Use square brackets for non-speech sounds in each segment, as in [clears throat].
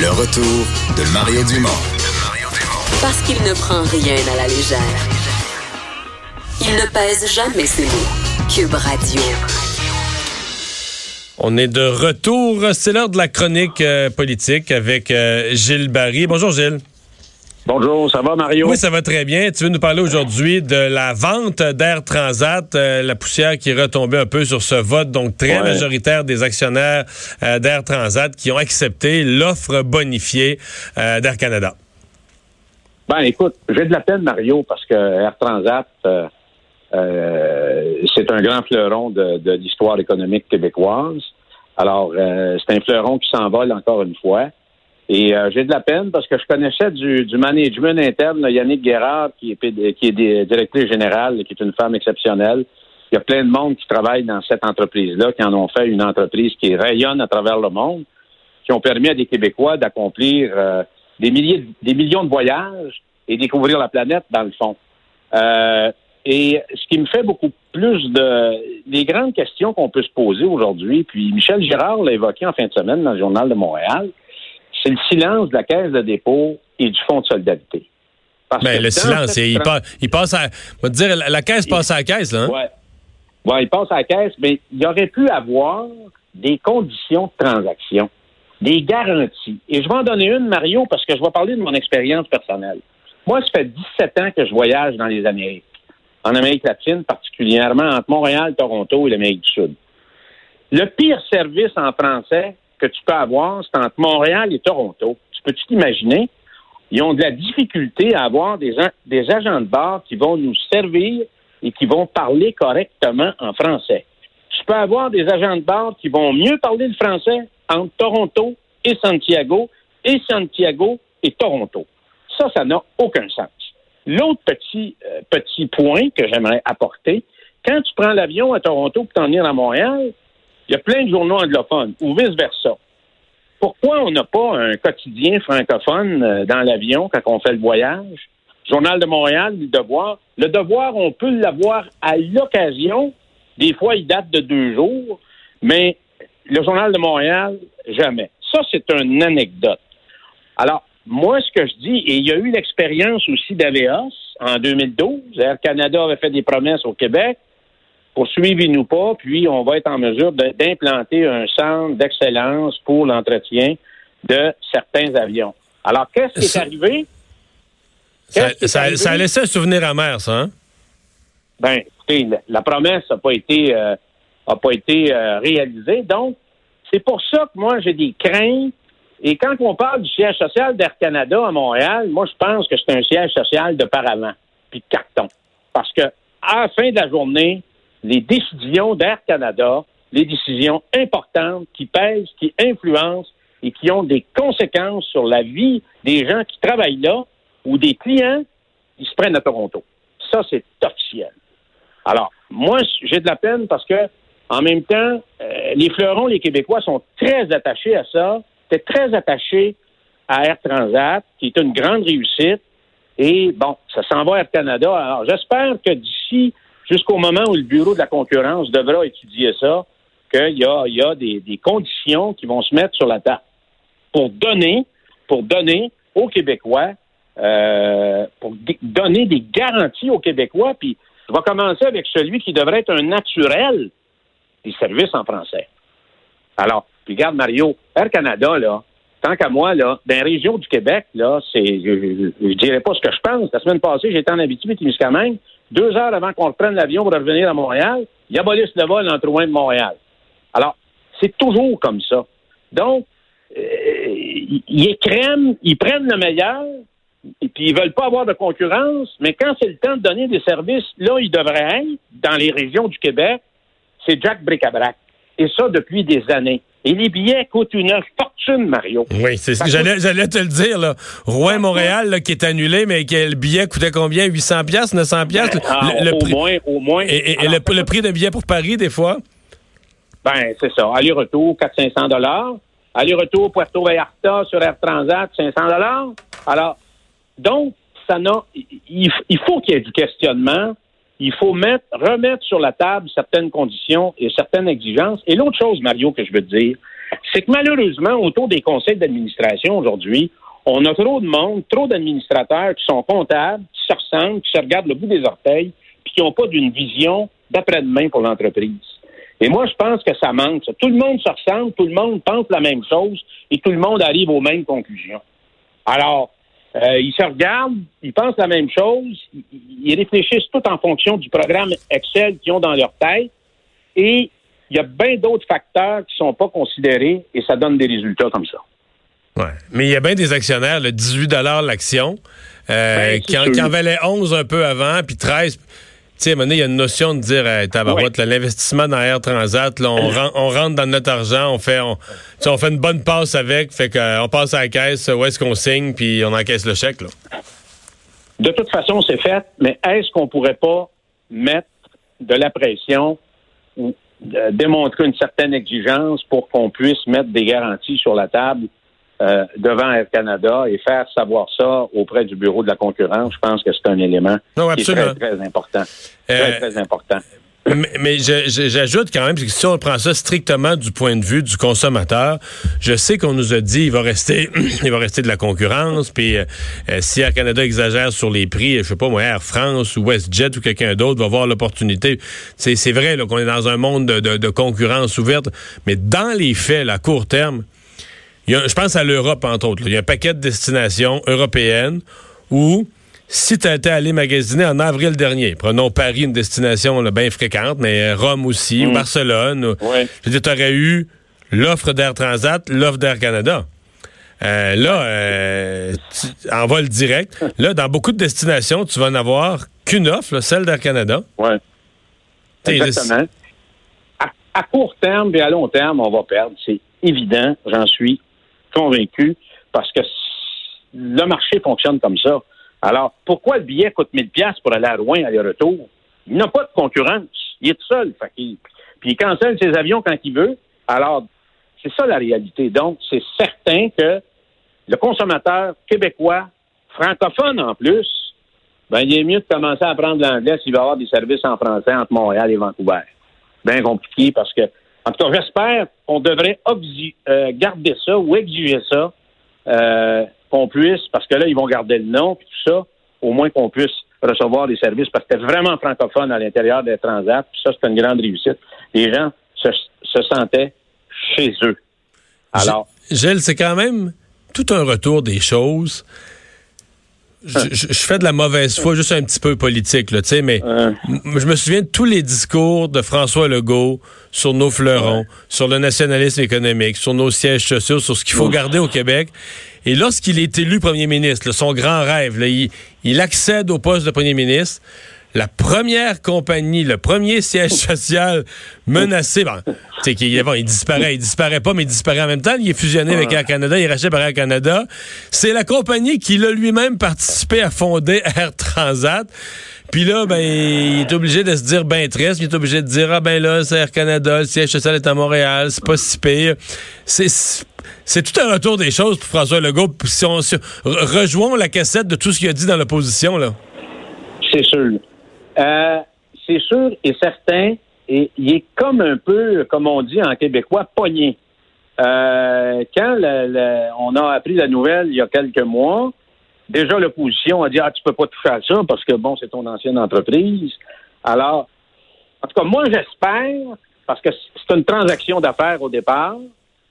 Le retour de Mario Dumont. Parce qu'il ne prend rien à la légère. Il ne pèse jamais ses mots. Cube Radio. On est de retour. C'est l'heure de la chronique euh, politique avec euh, Gilles Barry. Bonjour Gilles. Bonjour, ça va Mario? Oui, ça va très bien. Tu veux nous parler aujourd'hui de la vente d'Air Transat, euh, la poussière qui est retombée un peu sur ce vote, donc très majoritaire des actionnaires d'Air Transat qui ont accepté l'offre bonifiée d'Air Canada. Ben écoute, j'ai de la peine Mario parce que Air Transat euh, c'est un grand fleuron de, de l'histoire économique québécoise. Alors, euh, c'est un fleuron qui s'envole encore une fois. Et euh, j'ai de la peine parce que je connaissais du, du management interne Yannick Guérard, qui est, qui est directrice générale, qui est une femme exceptionnelle. Il y a plein de monde qui travaille dans cette entreprise-là, qui en ont fait une entreprise qui rayonne à travers le monde, qui ont permis à des Québécois d'accomplir des milliers, des millions de voyages et découvrir la planète dans le fond. Euh, et ce qui me fait beaucoup plus de les grandes questions qu'on peut se poser aujourd'hui, puis Michel Girard l'a évoqué en fin de semaine dans le journal de Montréal, c'est le silence de la Caisse de dépôt et du Fonds de solidarité. Mais ben, le silence, il, passe, à. On va dire, la, caisse passe à la caisse, là. Hein? Ouais. ouais. il passe à la caisse, mais il aurait pu avoir des conditions de transaction, des garanties. Et je vais en donner une, Mario, parce que je vais parler de mon expérience personnelle. Moi, ça fait 17 ans que je voyage dans les Amériques en Amérique latine, particulièrement entre Montréal, Toronto et l'Amérique du Sud. Le pire service en français que tu peux avoir, c'est entre Montréal et Toronto. Tu peux-tu t'imaginer? Ils ont de la difficulté à avoir des, des agents de bord qui vont nous servir et qui vont parler correctement en français. Tu peux avoir des agents de bord qui vont mieux parler le français entre Toronto et Santiago et Santiago et Toronto. Ça, ça n'a aucun sens. L'autre petit, euh, petit point que j'aimerais apporter, quand tu prends l'avion à Toronto pour t'en venir à Montréal, il y a plein de journaux anglophones ou vice-versa. Pourquoi on n'a pas un quotidien francophone euh, dans l'avion quand on fait le voyage? Journal de Montréal, le devoir. Le devoir, on peut l'avoir à l'occasion. Des fois, il date de deux jours, mais le Journal de Montréal, jamais. Ça, c'est une anecdote. Alors, moi, ce que je dis, et il y a eu l'expérience aussi d'Aveos en 2012. Air Canada avait fait des promesses au Québec. Poursuivez-nous pas, puis on va être en mesure d'implanter un centre d'excellence pour l'entretien de certains avions. Alors, qu'est-ce qui est arrivé? ça, a laissé un souvenir amer, ça, hein? Ben, écoutez, la, promesse n'a pas été, euh, pas été euh, réalisée. Donc, c'est pour ça que moi, j'ai des craintes et quand on parle du siège social d'Air Canada à Montréal, moi, je pense que c'est un siège social de paravent, puis de carton. Parce que, à la fin de la journée, les décisions d'Air Canada, les décisions importantes qui pèsent, qui influencent et qui ont des conséquences sur la vie des gens qui travaillent là ou des clients, ils se prennent à Toronto. Ça, c'est officiel. Alors, moi, j'ai de la peine parce que, en même temps, euh, les fleurons, les Québécois sont très attachés à ça était très attaché à Air Transat, qui est une grande réussite. Et bon, ça s'en va à Air Canada. Alors, j'espère que d'ici jusqu'au moment où le Bureau de la concurrence devra étudier ça, qu'il y a, y a des, conditions qui vont se mettre sur la table pour donner, pour donner aux Québécois, euh, pour donner des garanties aux Québécois. Puis, je vais commencer avec celui qui devrait être un naturel des services en français. Alors, puis regarde, Mario, Air Canada, là, tant qu'à moi, là, dans la région du Québec, là, c'est, je, ne dirais pas ce que je pense. La semaine passée, j'étais en Abitibi-Témiscamingue. Deux heures avant qu'on reprenne l'avion pour revenir à Montréal, il abolissent le vol entre Rouen de Montréal. Alors, c'est toujours comme ça. Donc, euh, ils ils prennent le meilleur, et puis ils veulent pas avoir de concurrence, mais quand c'est le temps de donner des services, là, ils devraient être, dans les régions du Québec, c'est Jack Bricabrac. Et ça, depuis des années. Et les billets coûtent une fortune, Mario. Oui, c'est ce que j'allais te le dire. Là. Rouen-Montréal qui est annulé, mais que le billet coûtait combien? 800 pièces 900 pièces ah, Au prix... moins, au moins. Et, le, prix d'un billet pour Paris, des fois? Ben, c'est ça. Aller-retour, 400-500 dollars. Aller-retour Puerto Vallarta sur Air Transat, 500 dollars. Alors, donc, ça n'a... Il, il faut qu'il y ait du questionnement il faut mettre, remettre sur la table certaines conditions et certaines exigences. Et l'autre chose, Mario, que je veux te dire, c'est que malheureusement, autour des conseils d'administration aujourd'hui, on a trop de monde, trop d'administrateurs qui sont comptables, qui se ressemblent, qui se regardent le bout des orteils, puis qui n'ont pas d'une vision d'après-demain pour l'entreprise. Et moi, je pense que ça manque. Tout le monde se ressemble, tout le monde pense la même chose et tout le monde arrive aux mêmes conclusions. Alors, euh, ils se regardent, ils pensent la même chose, ils réfléchissent tout en fonction du programme Excel qu'ils ont dans leur tête et il y a bien d'autres facteurs qui ne sont pas considérés et ça donne des résultats comme ça. Ouais. Mais il y a bien des actionnaires, le 18 l'action, euh, ben, qui, en, valait 11 un peu avant, puis 13. Tu sais, il y a une notion de dire, hey, tabarouette, l'investissement dans Air Transat, là, on, rentre dans notre argent, on fait, on, on fait une bonne passe avec, fait qu'on passe à la caisse, où est-ce qu'on signe, puis on encaisse le chèque. Là. De toute façon, c'est fait, mais est-ce qu'on pourrait pas mettre de la pression ou euh, démontrer une certaine exigence pour qu'on puisse mettre des garanties sur la table euh, devant Air Canada et faire savoir ça auprès du bureau de la concurrence, je pense que c'est un élément qui est très, très important. Très, euh, très important. Mais, j'ajoute quand même que si on prend ça strictement du point de vue du consommateur, je sais qu'on nous a dit il va rester [clears throat] il va rester de la concurrence, puis euh, si Air Canada exagère sur les prix, je sais pas moi Air France ou WestJet ou quelqu'un d'autre va voir l'opportunité. C'est vrai qu'on est dans un monde de, de, concurrence ouverte, mais dans les faits, à court terme, je pense à l'Europe, entre autres. Il y a un paquet de destinations européennes où, si tu étais allé magasiner en avril dernier, prenons Paris, une destination bien fréquente, mais Rome aussi, ou mm. Barcelone, je veux tu aurais eu l'offre d'Air Transat, l'offre d'Air Canada. Euh, là, euh, en vol direct, là, dans beaucoup de destinations, tu vas en avoir qu'une offre, celle d'Air Canada. Oui. Exactement. À, à, court terme et à long terme, on va perdre. C'est évident, j'en suis convaincu parce que le marché fonctionne comme ça. Alors, pourquoi le billet coûte 1000 pièces pour aller à Rouen, aller-retour? Il n'a pas de concurrence. Il est tout seul. puis il cancelle ses avions quand il veut. Alors, c'est ça la réalité. Donc, c'est certain que le consommateur québécois, francophone en plus, ben, il est mieux de commencer à apprendre l'anglais s'il va avoir des services en français entre Montréal et Vancouver. Bien compliqué parce que en tout cas, j'espère qu'on devrait euh, garder ça ou exiger ça, euh, qu'on puisse, parce que là, ils vont garder le nom et tout ça, au moins qu'on puisse recevoir des services, parce que c'est vraiment francophone à l'intérieur des transats, puis ça, c'est une grande réussite. Les gens se, sentaient chez eux. Alors. Gilles, c'est quand même tout un retour des choses je, fais de la mauvaise foi, juste un petit peu politique, là, tu sais, mais je me souviens de tous les discours de François Legault sur nos fleurons, sur le nationalisme économique, sur nos sièges sociaux, sur ce qu'il faut garder au Québec. Et lorsqu'il est élu premier ministre, son grand rêve, là, il, il accède au poste de premier ministre la première compagnie, le premier siège [laughs] social menacé, bon, tu sais, bon, il disparaît, il disparaît pas, mais il disparaît en même temps. Il est fusionné avec Air Canada, il est racheté par Air Canada. C'est la compagnie qui a lui-même participé à fonder [laughs] Air Transat. Puis là, ben, il est obligé de se dire ben triste, il est obligé de dire ah ben là, c'est Air Canada, le siège social est à Montréal, c'est pas si pire. C'est c'est tout un retour des choses pour François Legault. Si on, rejoignons la cassette de tout ce qu'il a dit dans l'opposition là. C'est sûr. Euh, c'est sûr et certain, et il est comme un peu, comme on dit en québécois, pogné. Euh, quand on a appris la nouvelle il y a quelques mois, déjà l'opposition a dit Ah, tu peux pas toucher à ça parce que bon, c'est ton ancienne entreprise. Alors, en tout cas, moi j'espère, parce que c'est une transaction d'affaires au départ.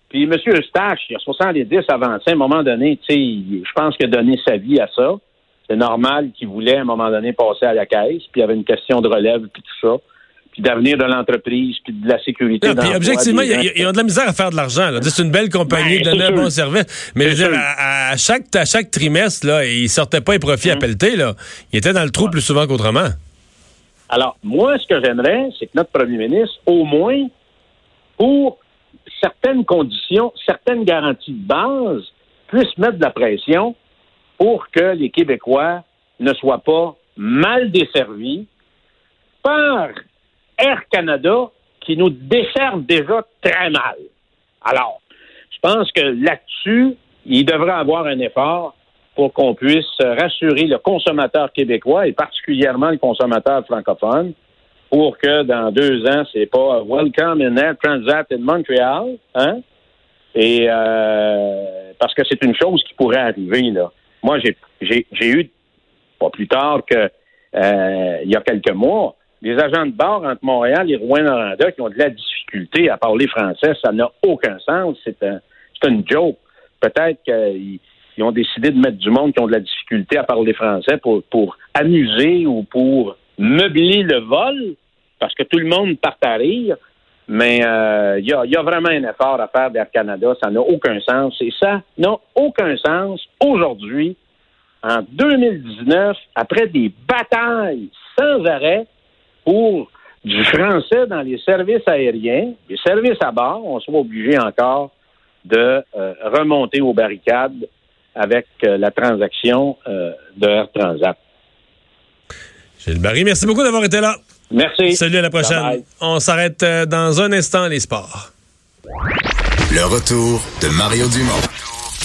Puis M. Eustache, il a 70 avancé à un moment donné, je pense qu'il a donné sa vie à ça c'est normal qu'ils voulaient à un moment donné passer à la caisse, puis il y avait une question de relève, puis tout ça puis d'avenir de l'entreprise, puis de la sécurité. puis objectivement, ils ont de la misère à faire de l'argent. C'est une belle compagnie, ben, donner un bon service. Mais je veux dire, à, chaque, à chaque trimestre, là, ils sortaient pas les profits à hum. pelleter. Là. Ils étaient dans le trou plus souvent qu'autrement. Alors, moi, ce que j'aimerais, c'est que notre premier ministre, au moins, pour certaines conditions, certaines garanties de base, puisse mettre de la pression pour que les Québécois ne soient pas mal desservis par Air Canada qui nous desservent déjà très mal. Alors, je pense que là-dessus, il devrait avoir un effort pour qu'on puisse rassurer le consommateur québécois et particulièrement le consommateur francophone pour que dans deux ans, c'est pas Welcome in Air Transat in Montreal, hein? Et euh, parce que c'est une chose qui pourrait arriver. Là. Moi, j'ai eu, pas plus tard que euh, il y a quelques mois, des agents de bord entre Montréal et Rouen-Noranda qui ont de la difficulté à parler français. Ça n'a aucun sens. C'est un, une joke. Peut-être qu'ils ont décidé de mettre du monde qui ont de la difficulté à parler français pour, pour amuser ou pour meubler le vol, parce que tout le monde part à rire. Mais euh, il y, a, vraiment un effort à faire d'Air Canada. Ça n'a aucun sens. Et ça n'a aucun sens aujourd'hui, en 2019, après des batailles sans arrêt pour du français dans les services aériens, les services à bord, on soit obligé encore de euh, remonter aux barricades avec euh, la transaction de Air Transat. Gilles Barry, merci beaucoup d'avoir été là. Merci. Salut à la prochaine. On s'arrête euh, dans un instant, les sports. Le retour de Mario Dumont.